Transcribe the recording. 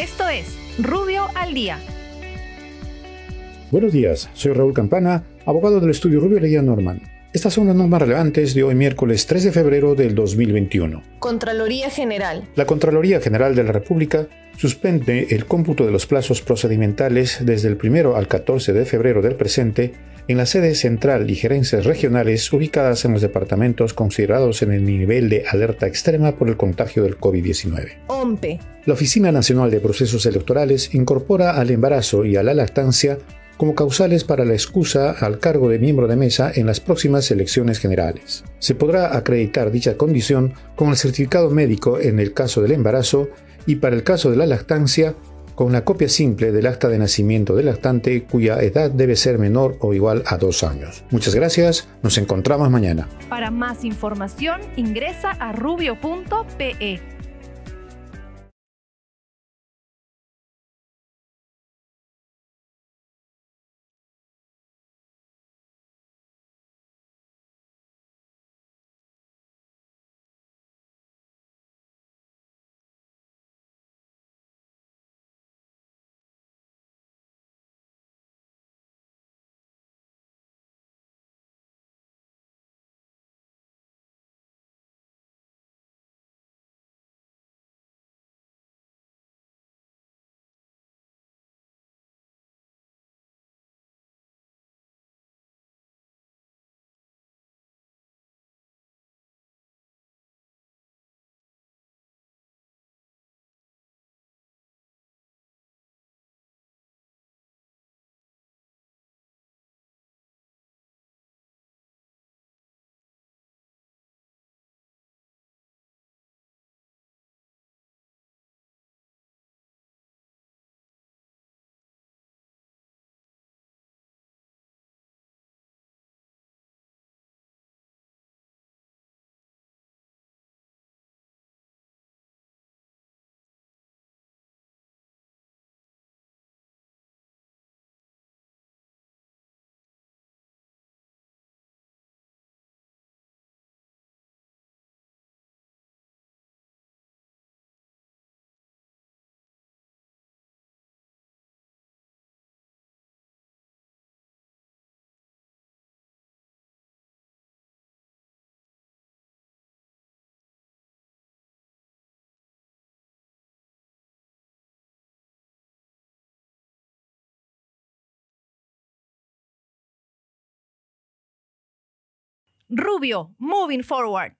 Esto es Rubio al Día. Buenos días, soy Raúl Campana, abogado del estudio Rubio Leguía Norman. Estas son las normas relevantes de hoy miércoles 3 de febrero del 2021. Contraloría General. La Contraloría General de la República suspende el cómputo de los plazos procedimentales desde el 1 al 14 de febrero del presente en la sede central y gerencias regionales ubicadas en los departamentos considerados en el nivel de alerta extrema por el contagio del COVID-19. OMPE. La Oficina Nacional de Procesos Electorales incorpora al embarazo y a la lactancia como causales para la excusa al cargo de miembro de mesa en las próximas elecciones generales. Se podrá acreditar dicha condición con el certificado médico en el caso del embarazo y para el caso de la lactancia con una copia simple del acta de nacimiento del lactante cuya edad debe ser menor o igual a dos años. Muchas gracias, nos encontramos mañana. Para más información ingresa a rubio.pe. Rubio, moving forward.